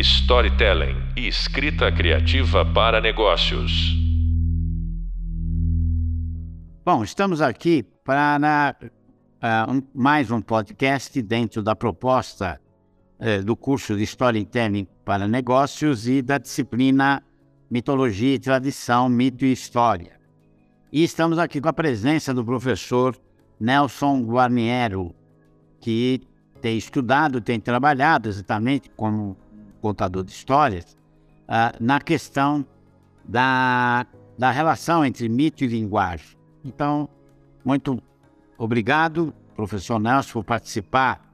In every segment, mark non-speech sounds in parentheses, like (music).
storytelling e escrita criativa para negócios. Bom, estamos aqui para uh, um, mais um podcast dentro da proposta uh, do curso de Storytelling para Negócios e da disciplina Mitologia e Tradição, Mito e História. E estamos aqui com a presença do professor Nelson Guarniero, que tem estudado, tem trabalhado exatamente como contador de histórias uh, na questão da, da relação entre mito e linguagem. Então, muito obrigado, professor Nelson, por participar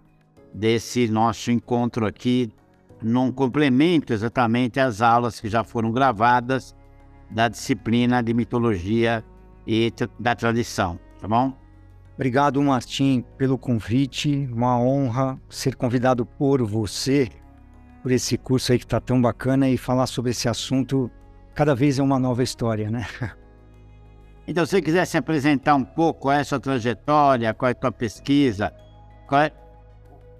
desse nosso encontro aqui, num complemento exatamente às aulas que já foram gravadas da disciplina de mitologia e da tradição, tá bom? Obrigado, Martim, pelo convite. Uma honra ser convidado por você por esse curso aí que está tão bacana e falar sobre esse assunto. Cada vez é uma nova história, né? (laughs) Então, se você quiser se apresentar um pouco, qual é a sua trajetória, qual é a tua pesquisa, é...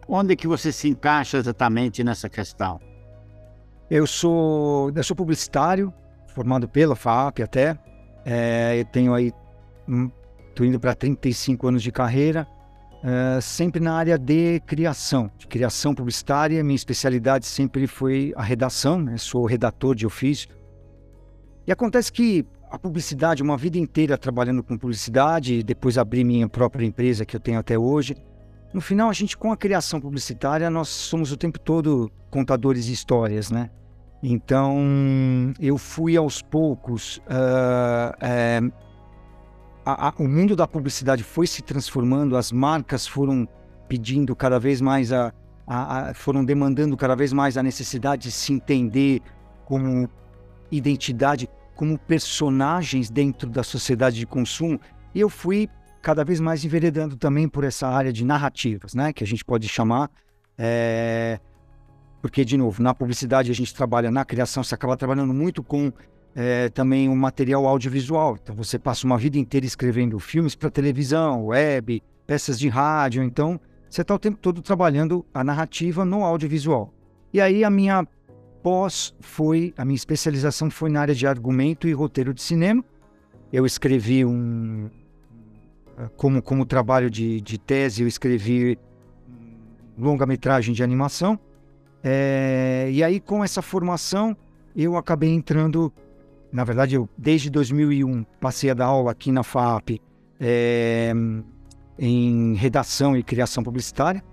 onde que você se encaixa exatamente nessa questão? Eu sou, eu sou publicitário, formado pela FAP até. É, eu tenho aí, estou hum, indo para 35 anos de carreira, é, sempre na área de criação, de criação publicitária. Minha especialidade sempre foi a redação, né? sou redator de ofício. E acontece que a publicidade, uma vida inteira trabalhando com publicidade, depois abri minha própria empresa que eu tenho até hoje. No final, a gente, com a criação publicitária, nós somos o tempo todo contadores de histórias, né? Então, eu fui aos poucos. Uh, a, a, o mundo da publicidade foi se transformando, as marcas foram pedindo cada vez mais a, a, foram demandando cada vez mais a necessidade de se entender como identidade, como personagens dentro da sociedade de consumo. E eu fui cada vez mais enveredando também por essa área de narrativas, né, que a gente pode chamar. É... Porque, de novo, na publicidade a gente trabalha na criação, você acaba trabalhando muito com é, também um material audiovisual. Então você passa uma vida inteira escrevendo filmes para televisão, web, peças de rádio. Então você está o tempo todo trabalhando a narrativa no audiovisual. E aí a minha pós foi, a minha especialização foi na área de argumento e roteiro de cinema. Eu escrevi um. Como, como trabalho de, de tese, eu escrevi longa-metragem de animação. É, e aí, com essa formação, eu acabei entrando na verdade, eu desde 2001 passei a dar aula aqui na FAP é, em redação e criação publicitária.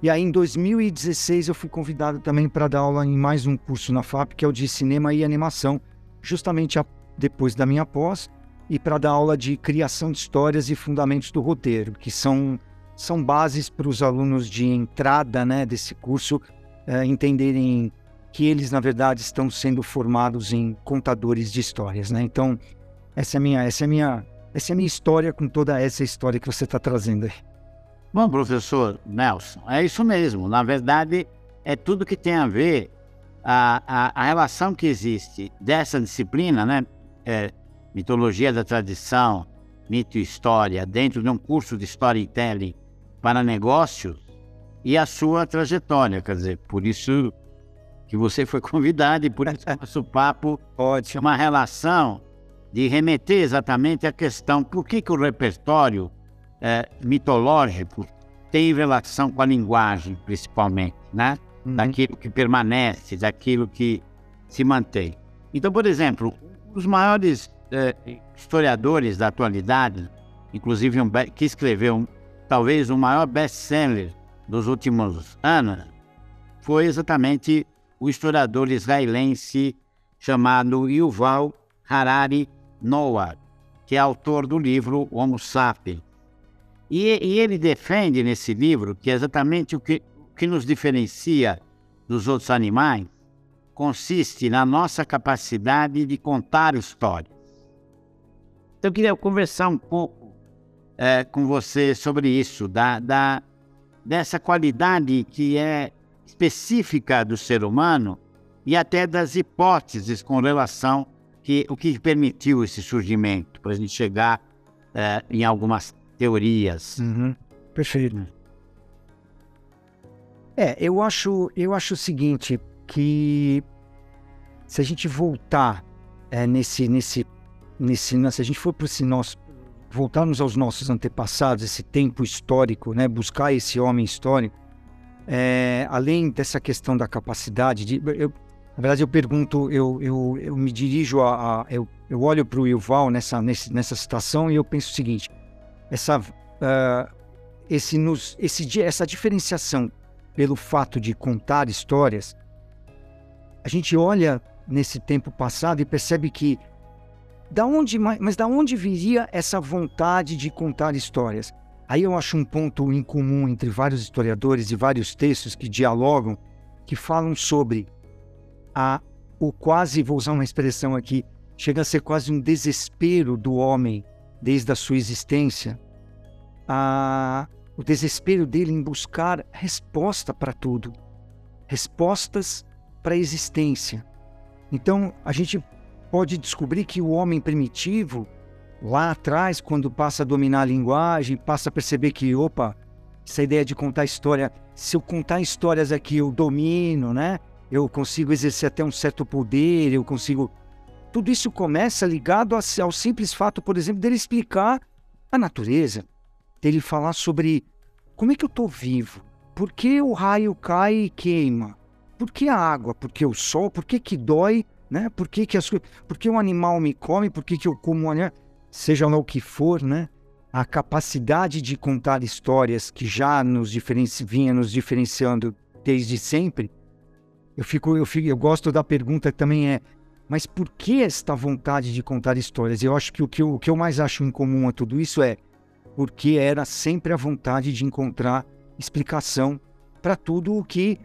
E aí, em 2016, eu fui convidado também para dar aula em mais um curso na FAP, que é o de cinema e animação, justamente a, depois da minha pós, e para dar aula de criação de histórias e fundamentos do roteiro, que são, são bases para os alunos de entrada né, desse curso é, entenderem que eles, na verdade, estão sendo formados em contadores de histórias, né? Então, essa é minha, essa é minha, essa é minha história com toda essa história que você está trazendo aí. Bom, professor Nelson, é isso mesmo. Na verdade, é tudo que tem a ver a, a, a relação que existe dessa disciplina, né? É, mitologia da tradição, mito e história, dentro de um curso de storytelling para negócios e a sua trajetória. Quer dizer, por isso que você foi convidado e por isso (laughs) nosso papo pode uma relação de remeter exatamente à questão por que, que o repertório é, mitológico tem relação com a linguagem, principalmente, né? Uhum. Daquilo que permanece, daquilo que se mantém. Então, por exemplo, os maiores é, historiadores da atualidade, inclusive um que escreveu um, talvez o maior best-seller dos últimos anos, foi exatamente o historiador israelense chamado Yuval Harari Noah, que é autor do livro Homo Sapiens. E, e ele defende nesse livro que exatamente o que, que nos diferencia dos outros animais consiste na nossa capacidade de contar histórias. Então, eu queria conversar um pouco é, com você sobre isso, da, da, dessa qualidade que é específica do ser humano e até das hipóteses com relação que o que permitiu esse surgimento, para a gente chegar é, em algumas teorias. Uhum. Perfeito. É, eu acho, eu acho o seguinte, que se a gente voltar é, nesse, nesse, nesse, se a gente for para esse nosso, voltarmos aos nossos antepassados, esse tempo histórico, né, buscar esse homem histórico, é, além dessa questão da capacidade de, eu, na verdade eu pergunto, eu, eu, eu me dirijo a, a eu, eu olho para o Yuval nessa, nesse, nessa situação e eu penso o seguinte, essa, uh, esse nos, esse, essa diferenciação pelo fato de contar histórias, a gente olha nesse tempo passado e percebe que da onde, mas da onde viria essa vontade de contar histórias? Aí eu acho um ponto em comum entre vários historiadores e vários textos que dialogam, que falam sobre a o quase, vou usar uma expressão aqui, chega a ser quase um desespero do homem desde a sua existência, a, o desespero dele em buscar resposta para tudo, respostas para a existência. Então, a gente pode descobrir que o homem primitivo, lá atrás, quando passa a dominar a linguagem, passa a perceber que, opa, essa ideia de contar história, se eu contar histórias aqui, eu domino, né? Eu consigo exercer até um certo poder, eu consigo. Tudo isso começa ligado ao simples fato, por exemplo, dele explicar a natureza, dele falar sobre como é que eu estou vivo, por que o raio cai e queima, por que a água? Por que o sol? Por que, que dói? Né? Por que, que, as, por que um animal me come? Por que, que eu como animal? Seja lá o que for, né? A capacidade de contar histórias que já nos vinha nos diferenciando desde sempre. Eu fico, eu fico, eu gosto da pergunta que também é, mas por que esta vontade de contar histórias? Eu acho que o que eu, o que eu mais acho em comum a tudo isso é porque era sempre a vontade de encontrar explicação para tudo o que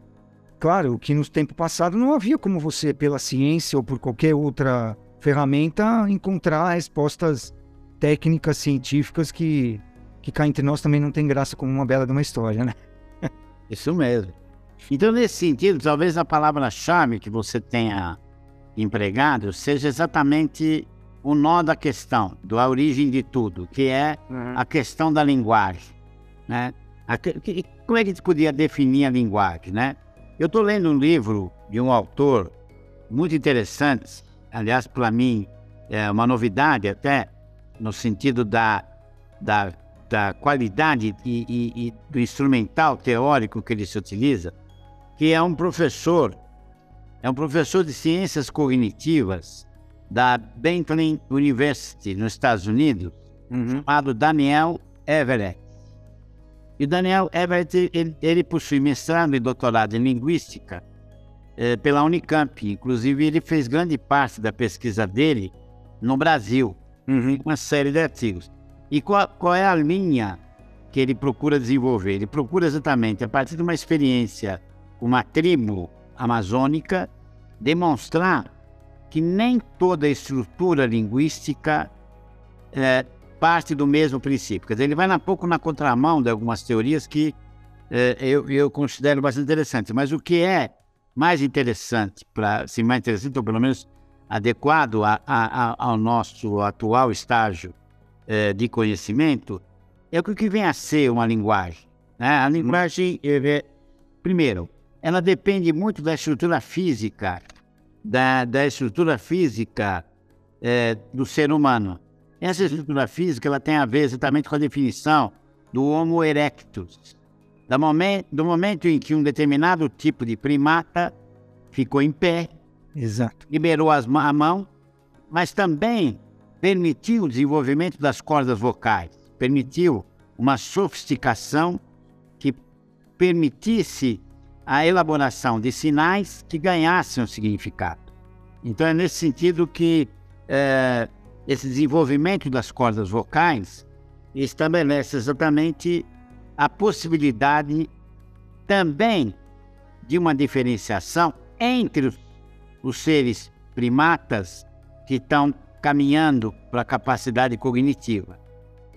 Claro que nos tempos passados não havia como você, pela ciência ou por qualquer outra ferramenta, encontrar respostas técnicas, científicas que, que cá entre nós também não tem graça como uma bela de uma história, né? (laughs) Isso mesmo. Então, nesse sentido, talvez a palavra-chave que você tenha empregado seja exatamente o nó da questão, da origem de tudo, que é uhum. a questão da linguagem. Né? A, que, como é que a gente podia definir a linguagem, né? Eu estou lendo um livro de um autor muito interessante, aliás, para mim, é uma novidade até, no sentido da, da, da qualidade e, e, e do instrumental teórico que ele se utiliza, que é um professor, é um professor de ciências cognitivas da Bentley University, nos Estados Unidos, uhum. chamado Daniel Everett. E o Daniel Everett, ele, ele possui mestrado e doutorado em Linguística eh, pela Unicamp. Inclusive, ele fez grande parte da pesquisa dele no Brasil, uhum. uma série de artigos. E qual, qual é a linha que ele procura desenvolver? Ele procura exatamente, a partir de uma experiência com uma tribo amazônica, demonstrar que nem toda estrutura linguística é, parte do mesmo princípio. Quer dizer, ele vai um pouco na contramão de algumas teorias que é, eu, eu considero bastante interessantes. Mas o que é mais interessante, para se mais interessante, ou pelo menos adequado a, a, a, ao nosso atual estágio é, de conhecimento, é o que vem a ser uma linguagem. Né? A linguagem, é, primeiro, ela depende muito da estrutura física, da, da estrutura física é, do ser humano. Essa estrutura física ela tem a ver exatamente com a definição do Homo erectus. Do momento, do momento em que um determinado tipo de primata ficou em pé, Exato. liberou as, a mão, mas também permitiu o desenvolvimento das cordas vocais, permitiu uma sofisticação que permitisse a elaboração de sinais que ganhassem um significado. Então é nesse sentido que é, esse desenvolvimento das cordas vocais estabelece exatamente a possibilidade também de uma diferenciação entre os, os seres primatas que estão caminhando para a capacidade cognitiva,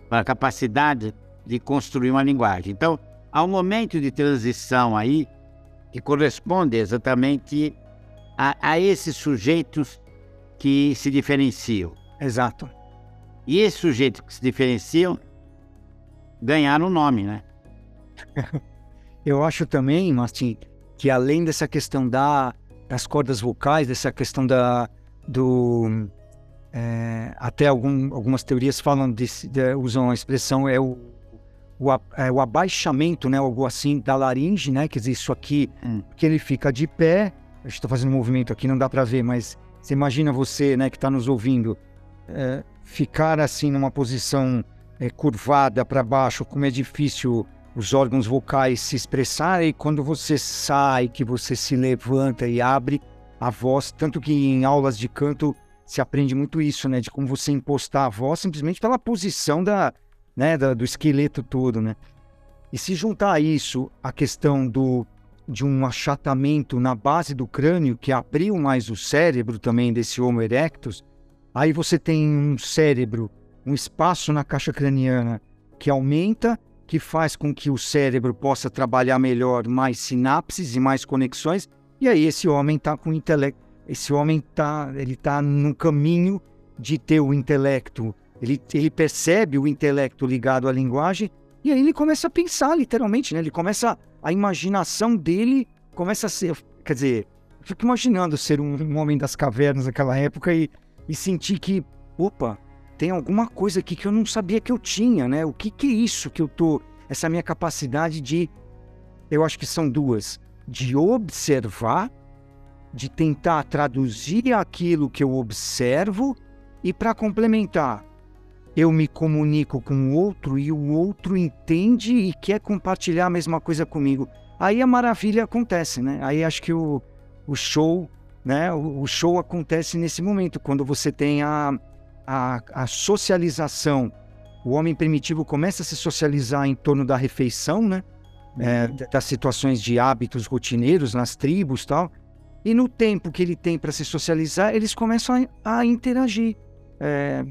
para a capacidade de construir uma linguagem. Então, há um momento de transição aí que corresponde exatamente a, a esses sujeitos que se diferenciam. Exato. E esses sujeitos que se diferenciam ganharam o nome, né? (laughs) Eu acho também, Martin, que além dessa questão da, das cordas vocais, dessa questão da, do. É, até algum, algumas teorias falam desse, de, usam a expressão é o, o, é, o, abaixamento, né, algo assim da laringe, né, quer dizer isso aqui hum. que ele fica de pé. Eu estou fazendo um movimento aqui, não dá para ver, mas você imagina você, né, que está nos ouvindo, é, ficar assim numa posição é, curvada para baixo, como é difícil os órgãos vocais se expressarem, e quando você sai, que você se levanta e abre a voz, tanto que em aulas de canto se aprende muito isso, né, de como você impostar a voz simplesmente pela posição da, né, da, do esqueleto todo, né. E se juntar a isso a questão do de um achatamento na base do crânio que abriu mais o cérebro também desse Homo erectus, aí você tem um cérebro, um espaço na caixa craniana que aumenta que faz com que o cérebro possa trabalhar melhor mais sinapses e mais conexões. E aí esse homem está com intelecto, esse homem está, ele tá no caminho de ter o intelecto. Ele, ele percebe o intelecto ligado à linguagem e aí ele começa a pensar literalmente, né? Ele começa a imaginação dele começa a ser, quer dizer, fico imaginando ser um, um homem das cavernas naquela época e, e sentir que, opa, tem alguma coisa aqui que eu não sabia que eu tinha, né? O que, que é isso que eu tô. Essa minha capacidade de. Eu acho que são duas: de observar, de tentar traduzir aquilo que eu observo, e para complementar, eu me comunico com o outro e o outro entende e quer compartilhar a mesma coisa comigo. Aí a maravilha acontece, né? Aí acho que o, o show, né? O, o show acontece nesse momento, quando você tem a a, a socialização, o homem primitivo começa a se socializar em torno da refeição, né? É, uhum. das situações de hábitos rotineiros nas tribos tal. E no tempo que ele tem para se socializar, eles começam a, a interagir. É,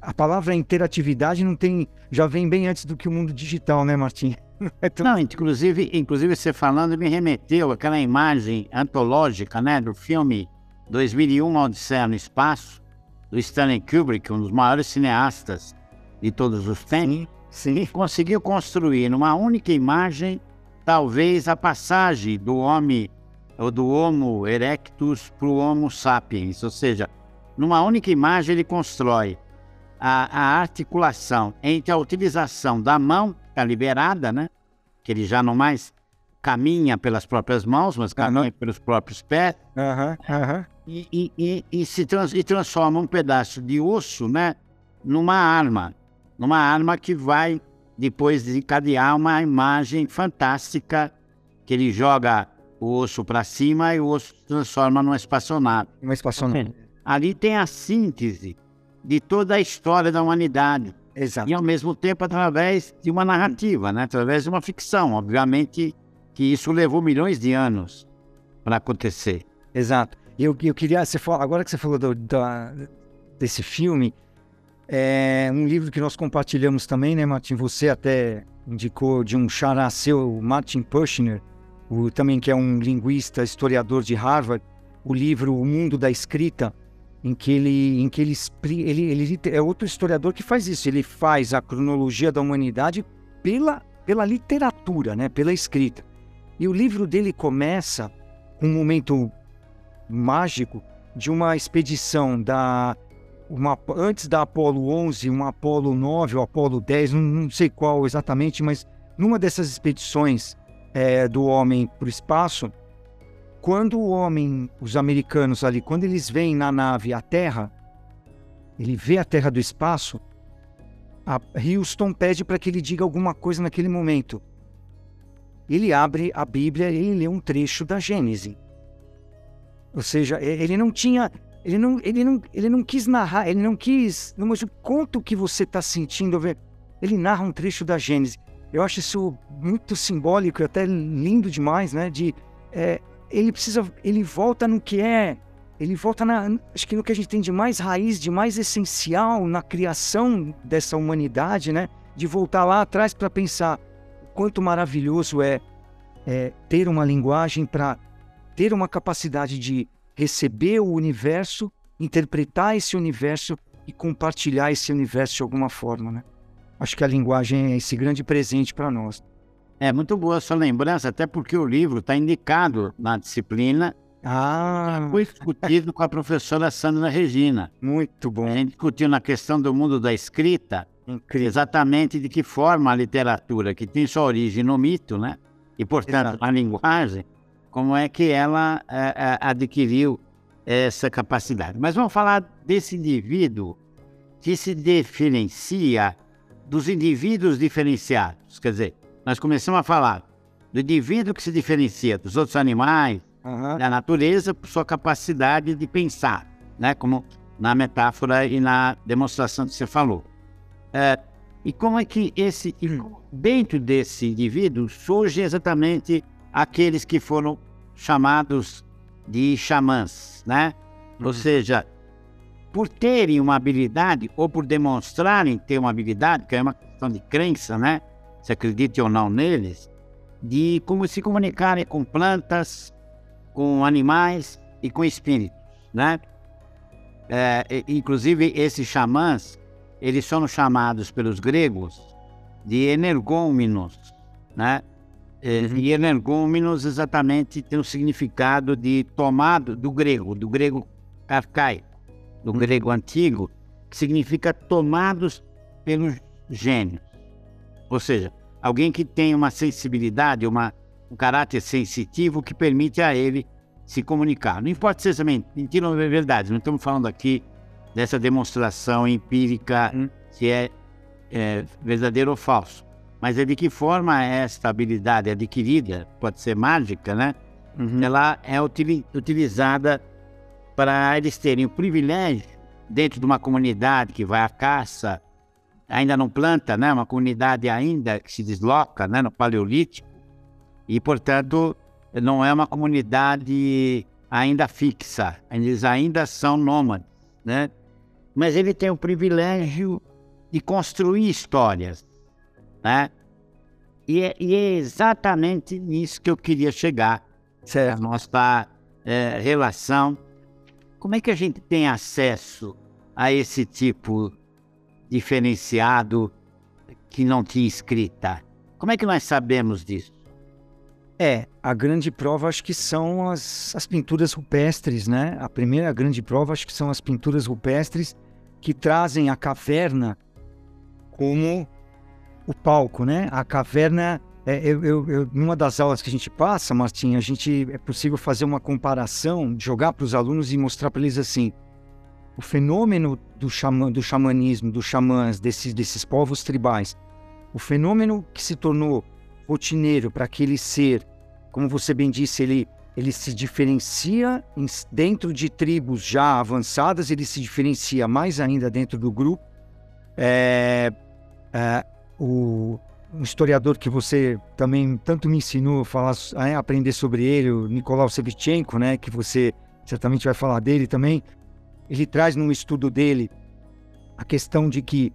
a palavra interatividade não tem, já vem bem antes do que o mundo digital, né, Martim? (laughs) É tão... Não, inclusive, inclusive você falando me remeteu àquela imagem antológica, né, do filme 2001 Odisseia no Espaço, do Stanley Kubrick, um dos maiores cineastas de todos os tempos, sim, sim. conseguiu construir numa única imagem, talvez a passagem do homem ou do Homo erectus para o Homo sapiens, ou seja, numa única imagem ele constrói a, a articulação entre a utilização da mão, que é liberada, né? Que ele já não mais caminha pelas próprias mãos, mas caminha uhum. pelos próprios pés. Uhum, uhum e, e, e, se trans, e transforma um pedaço de osso né, numa arma. Numa arma que vai depois desencadear uma imagem fantástica que ele joga o osso para cima e o osso se transforma numa espaçonave. Uma espaçonave. Ali tem a síntese de toda a história da humanidade. Exato. E ao mesmo tempo através de uma narrativa, né? através de uma ficção. Obviamente que isso levou milhões de anos para acontecer. Exato. Eu, eu queria, você fala, agora que você falou do, da, desse filme, é um livro que nós compartilhamos também, né, Martin? Você até indicou de um xará seu, Martin Pushner, o, também que é um linguista, historiador de Harvard, o livro O Mundo da Escrita, em que ele, em que ele, ele, ele é outro historiador que faz isso. Ele faz a cronologia da humanidade pela, pela literatura, né, pela escrita. E o livro dele começa com um momento mágico de uma expedição da uma, antes da Apolo 11, uma Apolo 9 ou Apolo 10, não, não sei qual exatamente, mas numa dessas expedições é, do homem para o espaço, quando o homem, os americanos ali, quando eles veem na nave a Terra, ele vê a Terra do espaço, a Houston pede para que ele diga alguma coisa naquele momento. Ele abre a Bíblia e ele lê um trecho da Gênesis. Ou seja, ele não tinha. Ele não, ele não, ele não quis narrar, ele não quis. Não, o que você está sentindo. Ele narra um trecho da Gênesis. Eu acho isso muito simbólico e até lindo demais, né? De, é, ele precisa. Ele volta no que é. Ele volta na. Acho que no que a gente tem de mais raiz, de mais essencial na criação dessa humanidade, né? De voltar lá atrás para pensar o quanto maravilhoso é, é ter uma linguagem para ter uma capacidade de receber o universo, interpretar esse universo e compartilhar esse universo de alguma forma, né? Acho que a linguagem é esse grande presente para nós. É muito boa a sua lembrança, até porque o livro está indicado na disciplina Ah, Foi discutido com a professora Sandra Regina. muito A bom. gente discutiu na questão do mundo da escrita, Incrível. exatamente de que forma a literatura, que tem sua origem no mito, né? E, portanto, Exato. na linguagem, como é que ela eh, eh, adquiriu essa capacidade. Mas vamos falar desse indivíduo que se diferencia dos indivíduos diferenciados. Quer dizer, nós começamos a falar do indivíduo que se diferencia dos outros animais, Aham. da natureza, por sua capacidade de pensar, né? Como na metáfora e na demonstração que você falou. É, e como é que esse, dentro desse indivíduo surge exatamente aqueles que foram chamados de xamãs, né? Ou seja, por terem uma habilidade ou por demonstrarem ter uma habilidade, que é uma questão de crença, né? Se acredite ou não neles, de como se comunicarem com plantas, com animais e com espíritos, né? É, inclusive esses xamãs, eles são chamados pelos gregos de energúmenos, né? E- E energúmenos exatamente tem o significado de tomado do grego, do grego arcaico, do grego antigo, que significa tomados pelos gênios. Ou seja, alguém que tem uma sensibilidade, uma, um caráter sensitivo que permite a ele se comunicar. Não importa se men- mentira ou verdade, não estamos falando aqui dessa demonstração empírica Hum. se é, é verdadeiro ou falso. Mas é de que forma esta habilidade adquirida, pode ser mágica, né? Uhum. Ela é utili- utilizada para eles terem o privilégio, dentro de uma comunidade que vai à caça, ainda não planta, né? Uma comunidade ainda que se desloca, né? No Paleolítico. E, portanto, não é uma comunidade ainda fixa. Eles ainda são nômades, né? Mas ele tem o privilégio de construir histórias, né? E é, e é exatamente nisso que eu queria chegar Certo. nossa eh, relação. Como é que a gente tem acesso a esse tipo diferenciado que não tinha escrita? Como é que nós sabemos disso? É, a grande prova acho que são as, as pinturas rupestres, né? A primeira grande prova acho que são as pinturas rupestres que trazem a caverna como o palco, né? A caverna, é, eu, eu, numa das aulas que a gente passa, Martim, a gente é possível fazer uma comparação, jogar para os alunos e mostrar para eles assim, o fenômeno do, xamã, do xamanismo, dos xamãs, desses, desses povos tribais, o fenômeno que se tornou rotineiro para aquele ser, como você bem disse, ele, ele se diferencia dentro de tribos já avançadas, ele se diferencia mais ainda dentro do grupo. É, é, o um historiador que você também tanto me ensinou a falar, a aprender sobre ele, o Nicolau Sevchenko, né, que você certamente vai falar dele também, ele traz num estudo dele a questão de que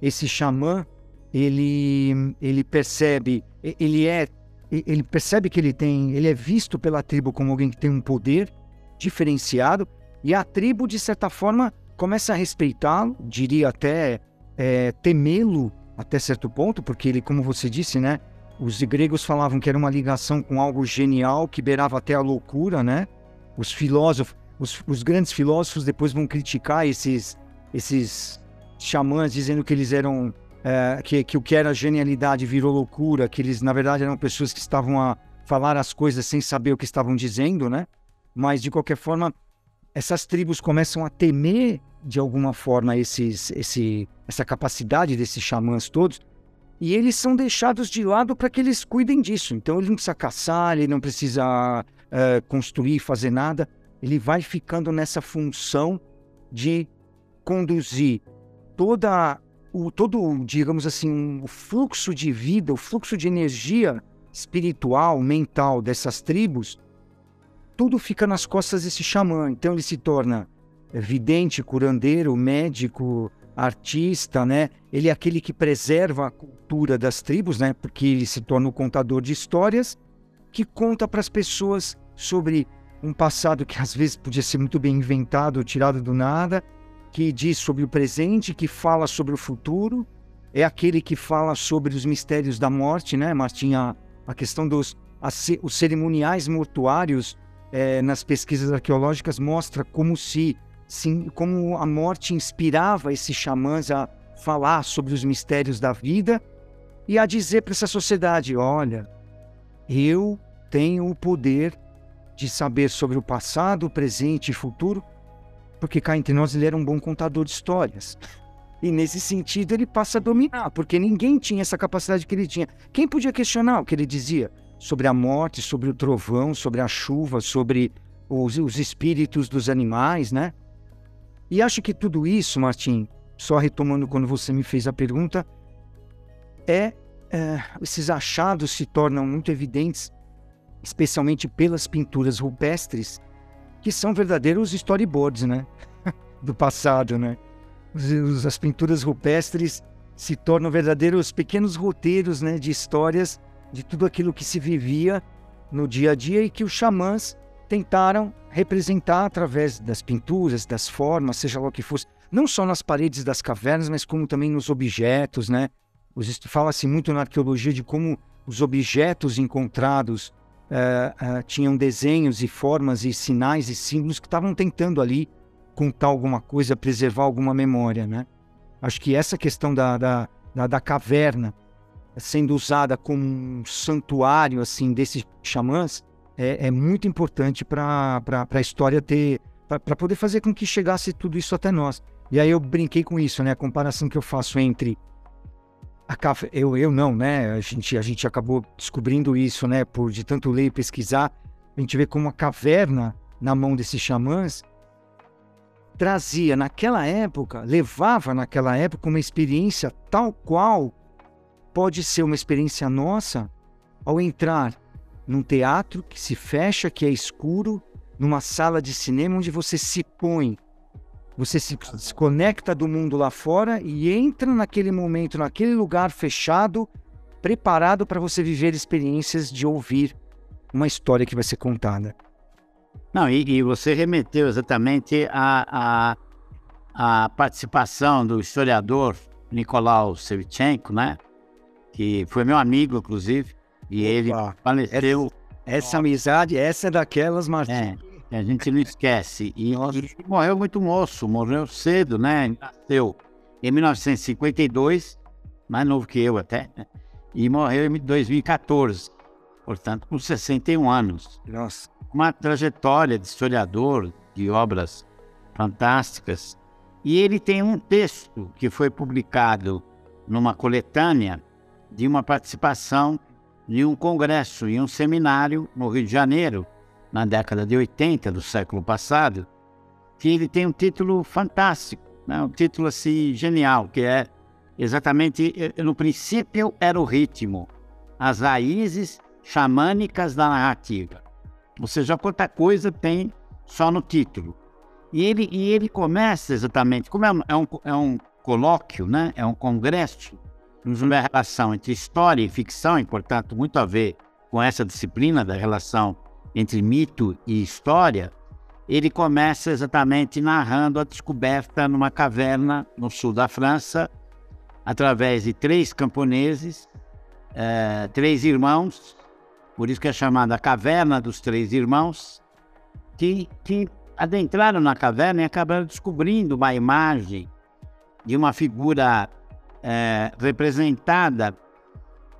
esse xamã ele ele percebe ele é ele percebe que ele tem ele é visto pela tribo como alguém que tem um poder diferenciado e a tribo de certa forma começa a respeitá-lo diria até é, temê-lo até certo ponto porque ele como você disse né os gregos falavam que era uma ligação com algo genial que beirava até a loucura né os filósofos os, os grandes filósofos depois vão criticar esses esses xamãs dizendo que eles eram é, que, que o que era genialidade virou loucura, que eles na verdade eram pessoas que estavam a falar as coisas sem saber o que estavam dizendo, né? Mas de qualquer forma, essas tribos começam a temer de alguma forma esses, esse, essa capacidade desses xamãs todos, e eles são deixados de lado para que eles cuidem disso. Então ele não precisa caçar, ele não precisa é, construir, fazer nada, ele vai ficando nessa função de conduzir toda o todo, digamos assim, o fluxo de vida, o fluxo de energia espiritual, mental dessas tribos, tudo fica nas costas desse xamã. Então ele se torna vidente, curandeiro, médico, artista, né? Ele é aquele que preserva a cultura das tribos, né? Porque ele se torna o contador de histórias que conta para as pessoas sobre um passado que às vezes podia ser muito bem inventado, tirado do nada, que diz sobre o presente, que fala sobre o futuro, é aquele que fala sobre os mistérios da morte, né, Martim? A, a questão dos os cerimoniais mortuários é, nas pesquisas arqueológicas mostra como se, sim, como a morte inspirava esses xamãs a falar sobre os mistérios da vida e a dizer para essa sociedade: olha, eu tenho o poder de saber sobre o passado, presente e futuro, porque cá entre nós ele era um bom contador de histórias. E nesse sentido ele passa a dominar, porque ninguém tinha essa capacidade que ele tinha. Quem podia questionar o que ele dizia sobre a morte, sobre o trovão, sobre a chuva, sobre os, os espíritos dos animais, né? E acho que tudo isso, Martim, só retomando quando você me fez a pergunta, é, é esses achados se tornam muito evidentes, especialmente pelas pinturas rupestres, que são verdadeiros storyboards, né? (laughs) Do passado, né? as pinturas rupestres se tornam verdadeiros pequenos roteiros né, de histórias de tudo aquilo que se vivia no dia a dia e que os xamãs tentaram representar através das pinturas, das formas, seja lá o que fosse, não só nas paredes das cavernas, mas como também nos objetos, né? Fala-se muito na arqueologia de como os objetos encontrados uh, uh, tinham desenhos e formas e sinais e símbolos que estavam tentando ali contar alguma coisa, preservar alguma memória, né? Acho que essa questão da, da, da, da caverna sendo usada como um santuário assim desses xamãs é, é muito importante para a história ter para poder fazer com que chegasse tudo isso até nós. E aí eu brinquei com isso, né? A comparação que eu faço entre a caf... eu eu não, né? A gente a gente acabou descobrindo isso, né? Por de tanto ler e pesquisar, a gente vê como a caverna na mão desses xamãs trazia naquela época, levava naquela época uma experiência tal qual pode ser uma experiência nossa ao entrar num teatro que se fecha, que é escuro, numa sala de cinema onde você se põe, você se desconecta do mundo lá fora e entra naquele momento, naquele lugar fechado, preparado para você viver experiências de ouvir uma história que vai ser contada. Não, e, e você remeteu exatamente a, a, a, participação do historiador Nicolau Sevchenko, né? Que foi meu amigo, inclusive, e Opa, ele faleceu. Essa, essa, amizade, essa é daquelas, Martim. É, a gente não esquece. E morreu muito moço, morreu cedo, né? Nasceu em 1952, mais novo que eu até, né? e morreu em 2014, portanto, com 61 anos. Nossa uma trajetória de historiador de obras fantásticas. E ele tem um texto que foi publicado numa coletânea de uma participação de um congresso e um seminário no Rio de Janeiro, na década de 80 do século passado, que ele tem um título fantástico, né? um título assim genial, que é exatamente, eh, no princípio era o ritmo, as raízes xamânicas da narrativa. Ou seja, quanta coisa tem só no título. E ele, e ele começa exatamente, como é um, é um, é um colóquio, né? é um congresso, uma relação entre história e ficção, e portanto muito a ver com essa disciplina da relação entre mito e história, ele começa exatamente narrando a descoberta numa caverna no sul da França, através de três camponeses, é, três irmãos, por isso que é chamada Caverna dos Três Irmãos, que, que adentraram na caverna e acabaram descobrindo uma imagem de uma figura é, representada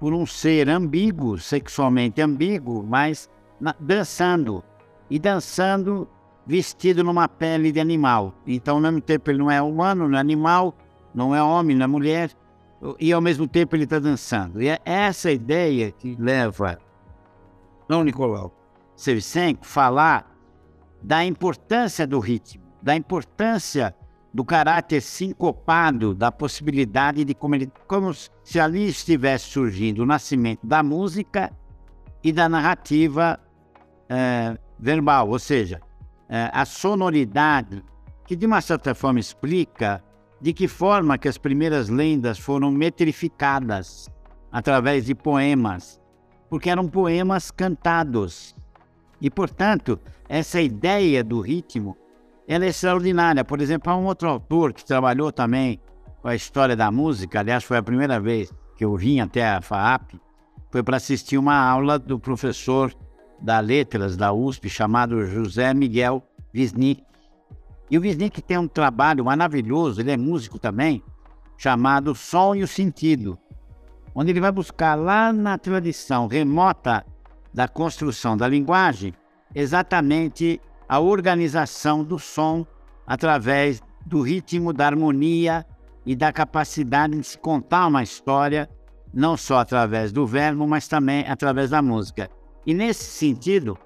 por um ser ambíguo, sexualmente ambíguo, mas na, dançando. E dançando vestido numa pele de animal. Então, ao mesmo tempo, ele não é humano, não é animal, não é homem, não é mulher, e ao mesmo tempo ele está dançando. E é essa ideia que leva não Nicolau Sevchenko, falar da importância do ritmo, da importância do caráter sincopado, da possibilidade de como, se ali estivesse surgindo o nascimento da música e da narrativa é, verbal, ou seja, é, a sonoridade que de uma certa forma explica de que forma que as primeiras lendas foram metrificadas através de poemas, porque eram poemas cantados. E, portanto, essa ideia do ritmo ela é extraordinária. Por exemplo, há um outro autor que trabalhou também com a história da música, aliás, foi a primeira vez que eu vim até a FAAP, foi para assistir uma aula do professor da Letras da USP chamado José Miguel Wisnik. E o Wisnik tem um trabalho maravilhoso, ele é músico também, chamado Som e o Sentido, onde ele vai buscar lá na tradição remota da construção da linguagem exatamente a organização do som através do ritmo, da harmonia e da capacidade de se contar uma história, não só através do verbo, mas também através da música. E nesse sentido,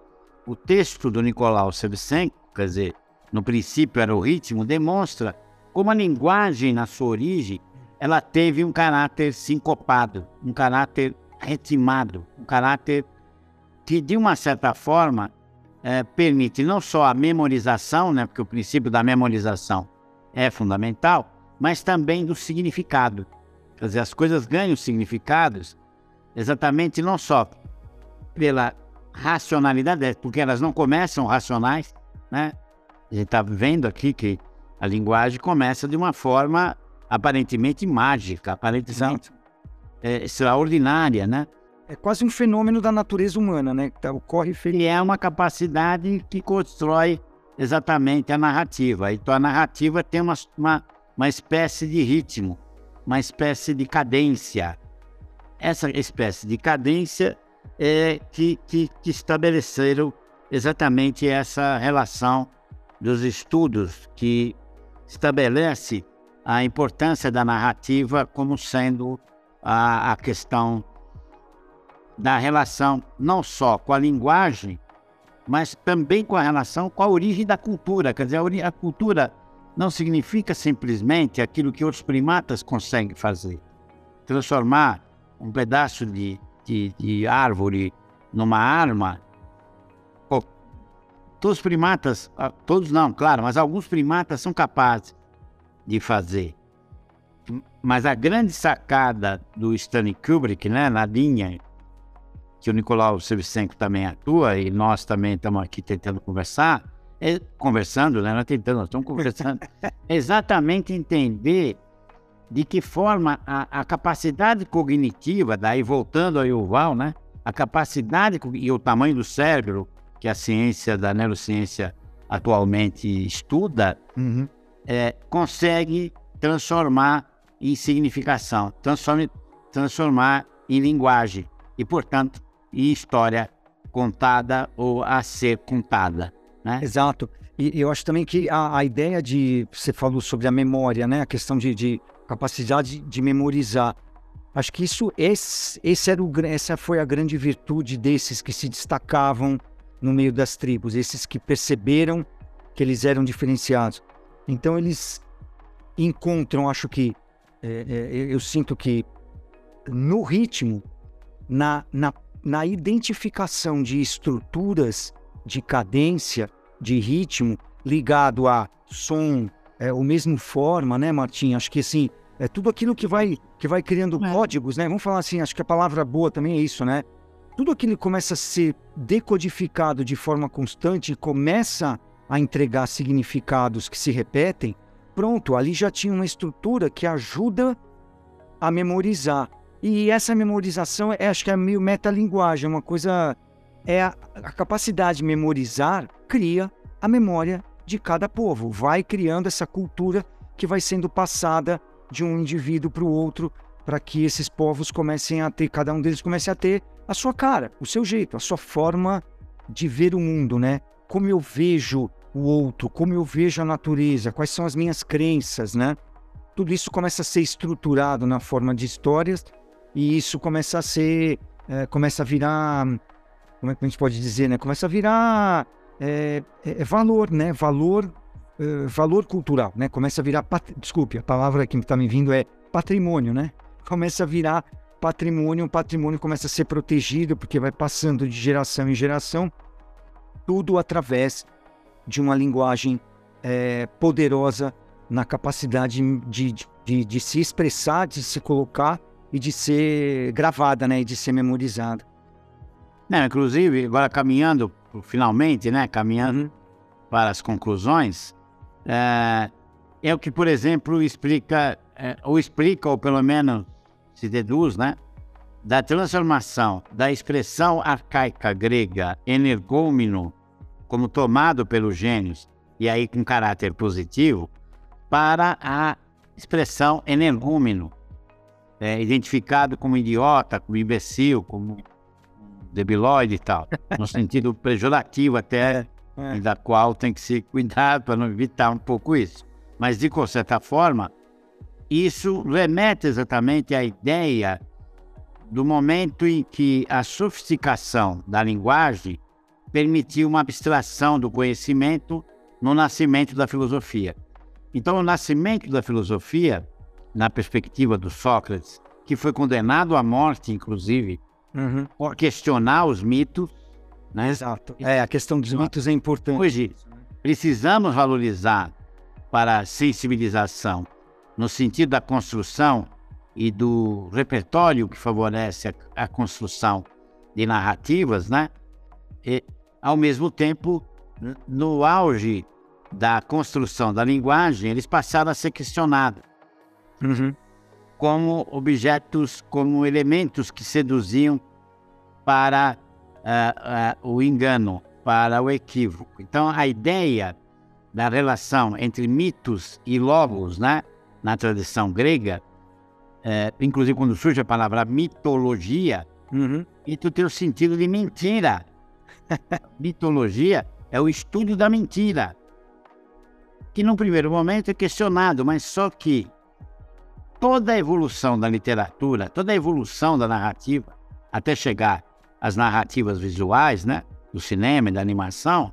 o texto do Nicolau Shevchenko, quer dizer, no princípio era o ritmo, demonstra como a linguagem, na sua origem, ela teve um caráter sincopado, um caráter ritmado, um caráter que, de uma certa forma, é, permite não só a memorização, né, porque o princípio da memorização é fundamental, mas também do significado. Quer dizer, as coisas ganham significados exatamente não só pela racionalidade, porque elas não começam racionais, né? A gente está vendo aqui que a linguagem começa de uma forma aparentemente mágica, aparentemente é, extraordinária, né? É quase um fenômeno da natureza humana, né? Que tá, ocorre E é uma capacidade que constrói exatamente a narrativa. Então a narrativa tem uma, uma, uma espécie de ritmo, uma espécie de cadência. Essa espécie de cadência é que, que, que estabeleceram exatamente essa relação dos estudos que estabelece a importância da narrativa como sendo a, a questão da relação não só com a linguagem, mas também com a relação com a origem da cultura. Quer dizer, a, a cultura não significa simplesmente aquilo que outros primatas conseguem fazer. Transformar um pedaço de, de, de árvore numa arma. Todos os primatas, ah, todos não, claro, mas alguns primatas são capazes de fazer. Mas a grande sacada do Stanley Kubrick, né, na linha que o Nicolau Sevchenko também atua e nós também estamos aqui tentando conversar, é, conversando, né? Não é tentando, nós estamos conversando, (laughs) exatamente entender de que forma a, a, capacidade cognitiva, daí voltando ao Yuval, né? A capacidade e o tamanho do cérebro que a ciência da neurociência atualmente estuda, uhum. é, consegue transformar em significação, transforma, transformar em linguagem e, portanto, e história contada ou a ser contada. Né? Exato. E eu acho também que a, a, ideia de. Você falou sobre a memória, né? A questão de, de capacidade de memorizar. Acho que isso, esse, esse era o, essa foi a grande virtude desses que se destacavam no meio das tribos, esses que perceberam que eles eram diferenciados. Então eles encontram, acho que, é, é, eu sinto que no ritmo, na, na na identificação de estruturas de cadência, de ritmo, ligado a som, é, o mesmo forma, né, Martim? Acho que assim, é tudo aquilo que vai, que vai criando é. códigos, né? Vamos falar assim, acho que a palavra boa também é isso, né? Tudo aquilo que começa a ser decodificado de forma constante e começa a entregar significados que se repetem, pronto, ali já tinha uma estrutura que ajuda a memorizar. E essa memorização, é, acho que é meio metalinguagem, uma coisa. É a, a capacidade de memorizar cria a memória de cada povo, vai criando essa cultura que vai sendo passada de um indivíduo para o outro, para que esses povos comecem a ter, cada um deles comece a ter a sua cara, o seu jeito, a sua forma de ver o mundo, né? Como eu vejo o outro, como eu vejo a natureza, quais são as minhas crenças, né? Tudo isso começa a ser estruturado na forma de histórias e isso começa a ser, é, começa a virar, como é que a gente pode dizer, né? Começa a virar é, é, é valor, né? Valor, é, valor cultural, né? Começa a virar, pat... desculpe, a palavra que está me vindo é patrimônio, né? Começa a virar patrimônio, o patrimônio começa a ser protegido porque vai passando de geração em geração, tudo através de uma linguagem é, poderosa na capacidade de, de, de, se expressar, de se colocar e de ser gravada, né? E de ser memorizada. Não, inclusive, agora caminhando finalmente, né? Caminhando uhum. para as conclusões, é, é, o que, por exemplo, explica, é, ou explica, ou pelo menos se deduz, né? da transformação da expressão arcaica grega energômeno, como tomado pelos gênios, e aí com caráter positivo, para a expressão energúmeno, é, identificado como idiota, como imbecil, como debilóide e tal, no (laughs) sentido pejorativo até, é, é. da qual tem que se cuidar para não evitar um pouco isso. Mas, de certa forma, isso remete exatamente à ideia do momento em que a sofisticação da linguagem permitiu uma abstração do conhecimento no nascimento da filosofia. Então, o nascimento da filosofia, na perspectiva do Sócrates, que foi condenado à morte, inclusive, uhum. por questionar os mitos. Né? Exato. É, a questão dos mitos é importante. Hoje, precisamos valorizar para a sensibilização, no sentido da construção e do repertório que favorece a, a construção de narrativas, né? E, ao mesmo tempo, no auge da construção da linguagem, eles passaram a ser questionados uhum. como objetos, como elementos que seduziam para uh, uh, o engano, para o equívoco. Então, a ideia da relação entre mitos e logos, né, na tradição grega, é, inclusive quando surge a palavra mitologia, uhum. tem o sentido de mentira. (laughs) mitologia é o estudo da mentira, que num primeiro momento é questionado, mas só que toda a evolução da literatura, toda a evolução da narrativa, até chegar às narrativas visuais, né, do cinema e da animação,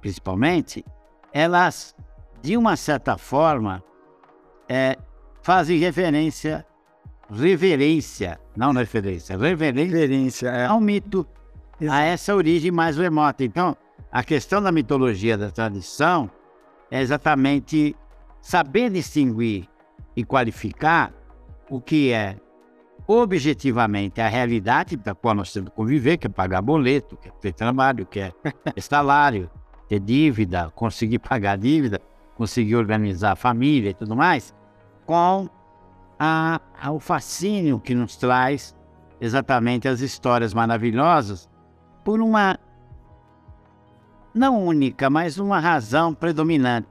principalmente, elas, de uma certa forma, é, fazem referência, reverência, não referência, reverência, reverência é. ao mito, Exato. a essa origem mais remota. Então, a questão da mitologia da tradição é exatamente saber distinguir e qualificar o que é objetivamente a realidade da qual nós temos que conviver, que é pagar boleto, que é ter trabalho, que é (laughs) ter salário, ter dívida, conseguir pagar dívida, conseguir organizar a família e tudo mais, com a, ao fascínio que nos traz exatamente as histórias maravilhosas por uma não única, mas uma razão predominante,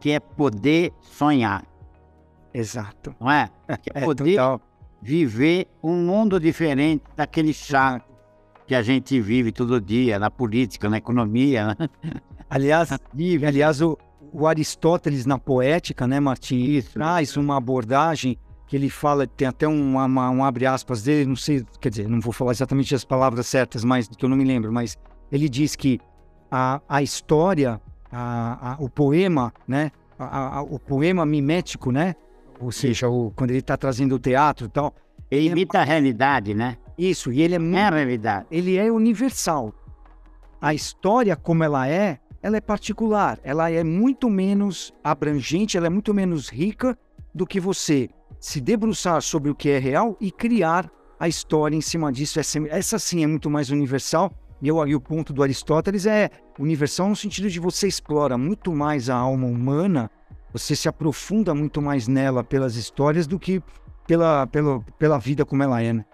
que é poder sonhar. Exato. Não é? Que é, é poder total. viver um mundo diferente daquele chato que a gente vive todo dia na política, na economia. Né? (laughs) Aliás, aliás o, o Aristóteles na poética, né, Martim, traz uma abordagem que ele fala, tem até um, uma, um abre aspas dele, não sei, quer dizer, não vou falar exatamente as palavras certas, mas que eu não me lembro, mas ele diz que a, a história, a, a, o poema, né, a, o poema mimético, né, ou seja, o, quando ele está trazendo o teatro e tal, ele imita é, a realidade, né? Isso, e ele é, é a realidade. Ele é universal. A história como ela é, ela é particular, ela é muito menos abrangente, ela é muito menos rica do que você se debruçar sobre o que é real e criar a história em cima disso. Essa, essa sim é muito mais universal. E eu, o ponto do Aristóteles é universal no sentido de você explora muito mais a alma humana, você se aprofunda muito mais nela pelas histórias do que pela, pela, pela vida como ela é. Né?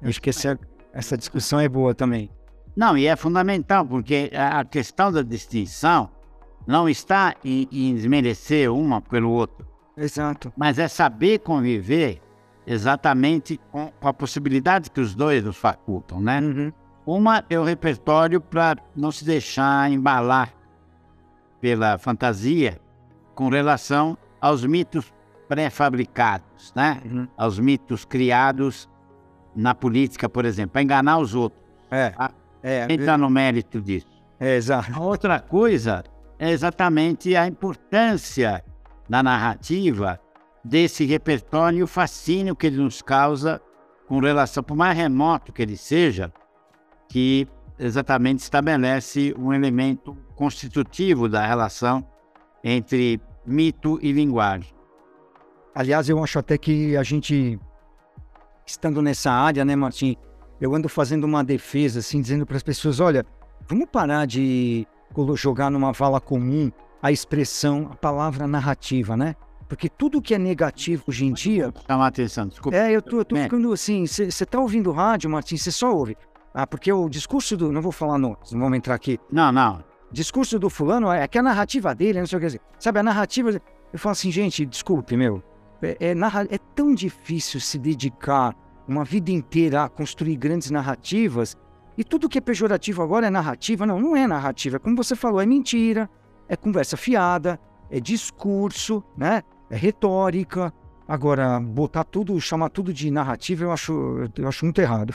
Eu acho que essa, essa discussão é boa também. Não, e é fundamental, porque a questão da distinção não está em, em desmerecer uma pelo outro. Exato. Mas é saber conviver exatamente com, com a possibilidade que os dois nos facultam, né? Uhum. Uma é o repertório para não se deixar embalar pela fantasia com relação aos mitos pré-fabricados, né? Uhum. Aos mitos criados na política, por exemplo, para enganar os outros. É. Tá? É, entrar no mérito disso. É, exato. Outra coisa é exatamente a importância da narrativa desse repertório e o fascínio que ele nos causa com relação, por mais remoto que ele seja, que exatamente estabelece um elemento constitutivo da relação entre mito e linguagem. Aliás, eu acho até que a gente, estando nessa área, né, Martim, eu ando fazendo uma defesa, assim, dizendo para as pessoas: olha, vamos parar de jogar numa vala comum a expressão, a palavra narrativa, né? Porque tudo que é negativo hoje em dia. Chama a atenção, desculpa. É, eu tô, eu tô Bem. ficando assim. Você tá ouvindo rádio, Martins, você só ouve. Ah, porque o discurso do. Não vou falar nomes, não vamos entrar aqui. Não, não. Discurso do fulano é que a narrativa dele, não sei o que dizer. Sabe, a narrativa. Eu falo assim, gente, desculpe, meu. É, é, narra- é tão difícil se dedicar uma vida inteira a construir grandes narrativas. E tudo que é pejorativo agora é narrativa. Não, não é narrativa. Como você falou, é mentira, é conversa fiada, é discurso, né? É retórica. Agora, botar tudo, chamar tudo de narrativa, eu acho, eu acho muito errado.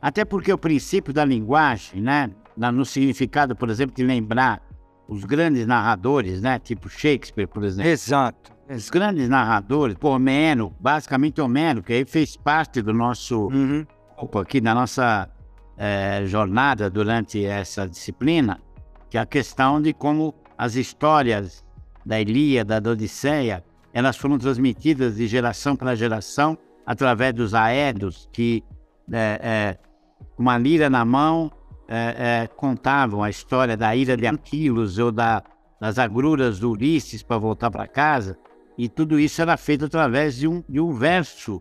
Até porque o princípio da linguagem, né? No significado, por exemplo, de lembrar os grandes narradores, né? Tipo Shakespeare, por exemplo. Exato. Os grandes narradores, pô, Homero, basicamente Homero, que aí fez parte do nosso Uhum. pouco aqui da nossa eh, jornada durante essa disciplina, que é a questão de como as histórias da Ilíada, da Odisseia, elas foram transmitidas de geração para geração através dos aedos que, eh, com uma lira na mão, eh, eh, contavam a história da ira de Aquilos ou da, das agruras do Ulisses para voltar para casa. E tudo isso era feito através de um, de um verso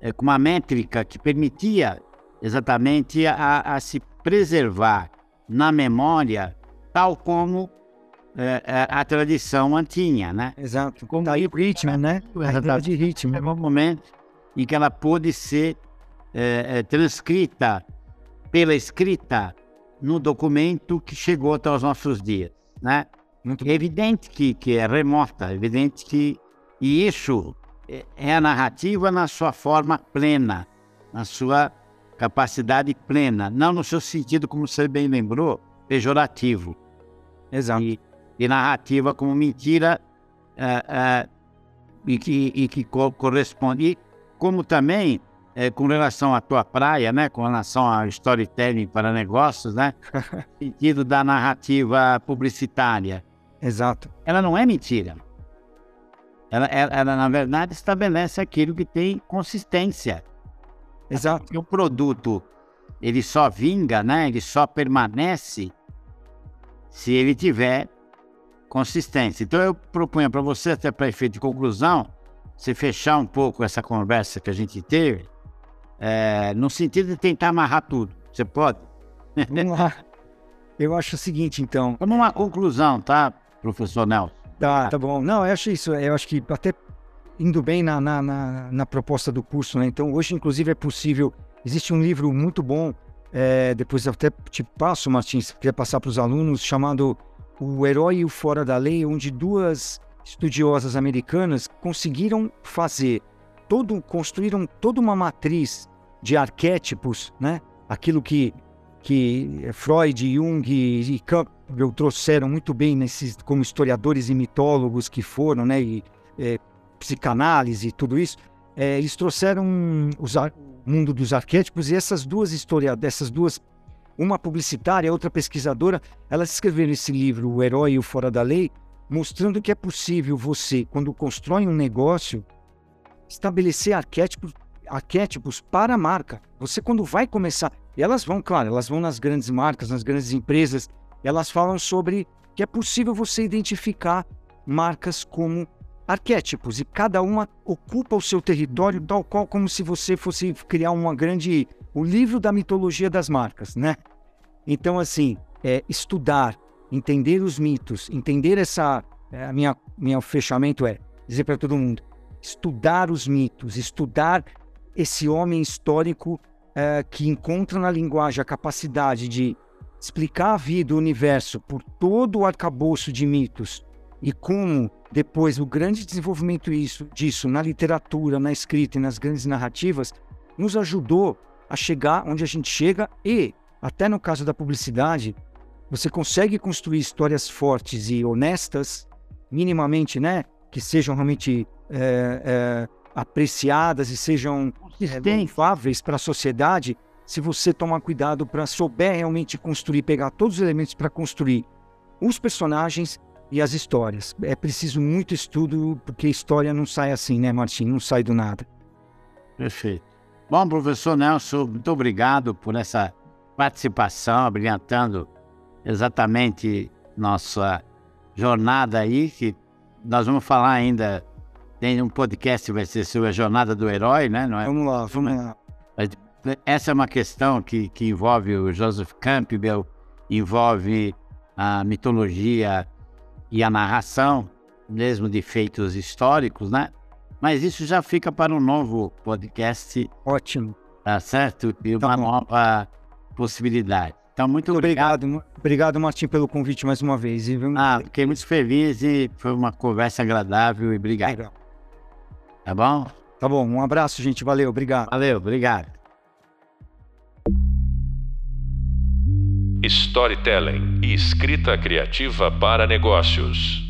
é, com uma métrica que permitia exatamente a, a se preservar na memória, tal como é, é, a tradição mantinha, né? Exato. Como Tá aí o ritmo, né? A ideia de ritmo. Chegou um momento em que ela pôde ser é, é, transcrita pela escrita no documento que chegou até os nossos dias, né? Muito É evidente que, que é remota, é evidente que e isso é- é a narrativa na sua forma plena, na sua capacidade plena, não no seu sentido, como você bem lembrou, pejorativo, Exato. e, e narrativa como mentira é, é, e que, e que co- corresponde, e como também é, com relação à tua praia, né, com relação ao storytelling para negócios, né, (laughs) sentido da narrativa publicitária Exato. ela não é mentira. Ela, ela, ela, na verdade, estabelece aquilo que tem consistência. Exato. Porque o produto, ele só vinga, né? Ele só permanece se ele tiver consistência. Então, eu proponho para você, até para efeito de conclusão, você fechar um pouco essa conversa que a gente teve, é, no sentido de tentar amarrar tudo. Você pode? Vamos lá. Eu acho o seguinte, então. Como uma conclusão, tá, professor Nelson? Tá, tá bom. Não, eu acho isso. Eu acho que até indo bem na, na, na, na proposta do curso, né? Então, hoje, inclusive, é possível. Existe um livro muito bom, é, depois eu até te passo, Martins, se quiser passar para os alunos, chamado O Herói e o Fora da Lei, onde duas estudiosas americanas conseguiram fazer todo, construíram toda uma matriz de arquétipos, né? Aquilo que, que Freud, Jung e Campbell trouxeram muito bem nesses, como historiadores e mitólogos que foram, né? E é, psicanálise e tudo isso. É, eles trouxeram o mundo dos arquétipos e essas duas historiadoras, essas duas, uma publicitária, outra pesquisadora, elas escreveram esse livro, O Herói e o Fora da Lei, mostrando que é possível você, quando constrói um negócio, estabelecer arquétipos, arquétipos para a marca. Você, quando vai começar, e elas vão, claro, elas vão nas grandes marcas, nas grandes empresas, elas falam sobre que é possível você identificar marcas como arquétipos e cada uma ocupa o seu território tal qual como se você fosse criar uma grande o livro da mitologia das marcas, né? Então assim, é estudar, entender os mitos, entender essa é, a minha meu fechamento é dizer para todo mundo, estudar os mitos, estudar esse homem histórico é, que encontra na linguagem a capacidade de explicar a vida, o universo por todo o arcabouço de mitos e como depois o grande desenvolvimento isso, disso na literatura, na escrita e nas grandes narrativas nos ajudou a chegar onde a gente chega e, até no caso da publicidade, você consegue construir histórias fortes e honestas, minimamente, né? Que sejam realmente é, é, apreciadas e sejam é, louváveis para a sociedade, se você tomar cuidado para souber realmente construir, pegar todos os elementos para construir os personagens e as histórias. É preciso muito estudo, porque história não sai assim, né, Martim? Não sai do nada. Perfeito. Bom, professor Nelson, muito obrigado por essa participação, abrilhantando exatamente nossa jornada aí, que nós vamos falar ainda, tem um podcast que vai ser sobre a jornada do herói, né? Não é? Vamos lá, vamos lá. Essa é uma questão que, que envolve o Joseph Campbell, envolve a mitologia e a narração, mesmo de feitos históricos, né? Mas isso já fica para um novo podcast. Ótimo. Tá certo? E uma tá nova possibilidade. Então, muito obrigado. Obrigado, obrigado Martim, pelo convite mais uma vez. Ah, fiquei muito feliz e foi uma conversa agradável e obrigado. Legal. Tá bom? Tá bom, um abraço, gente. Valeu, obrigado. Valeu, obrigado. Storytelling e escrita criativa para negócios.